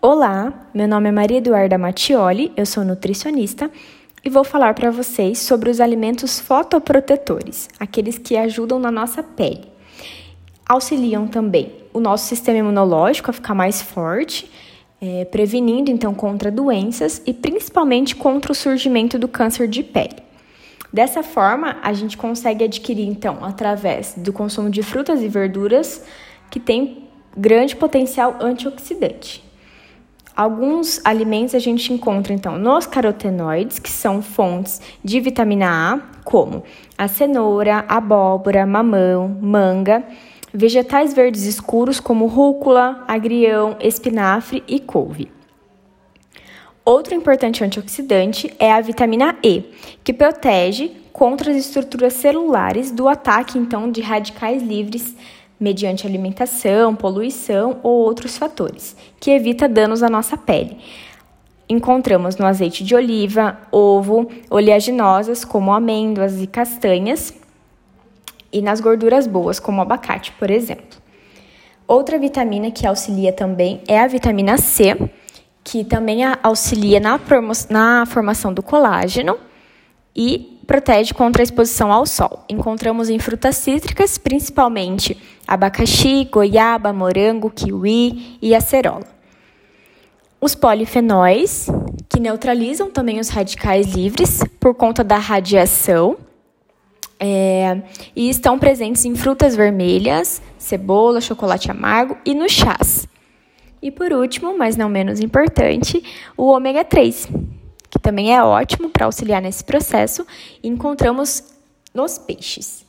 Olá, meu nome é Maria Eduarda Mattioli, eu sou nutricionista e vou falar para vocês sobre os alimentos fotoprotetores, aqueles que ajudam na nossa pele. Auxiliam também o nosso sistema imunológico a ficar mais forte, é, prevenindo então contra doenças e principalmente contra o surgimento do câncer de pele. Dessa forma, a gente consegue adquirir então através do consumo de frutas e verduras que tem grande potencial antioxidante. Alguns alimentos a gente encontra então nos carotenoides, que são fontes de vitamina A, como a cenoura, abóbora, mamão, manga, vegetais verdes escuros como rúcula, agrião, espinafre e couve. Outro importante antioxidante é a vitamina E, que protege contra as estruturas celulares do ataque então de radicais livres mediante alimentação, poluição ou outros fatores, que evita danos à nossa pele. Encontramos no azeite de oliva, ovo, oleaginosas como amêndoas e castanhas, e nas gorduras boas, como abacate, por exemplo. Outra vitamina que auxilia também é a vitamina C, que também auxilia na, na formação do colágeno e protege contra a exposição ao sol. Encontramos em frutas cítricas, principalmente abacaxi, goiaba, morango, kiwi e acerola. Os polifenóis, que neutralizam também os radicais livres por conta da radiação, é, e estão presentes em frutas vermelhas, cebola, chocolate amargo e no chás. E por último, mas não menos importante, o ômega 3, que também é ótimo para auxiliar nesse processo, encontramos nos peixes.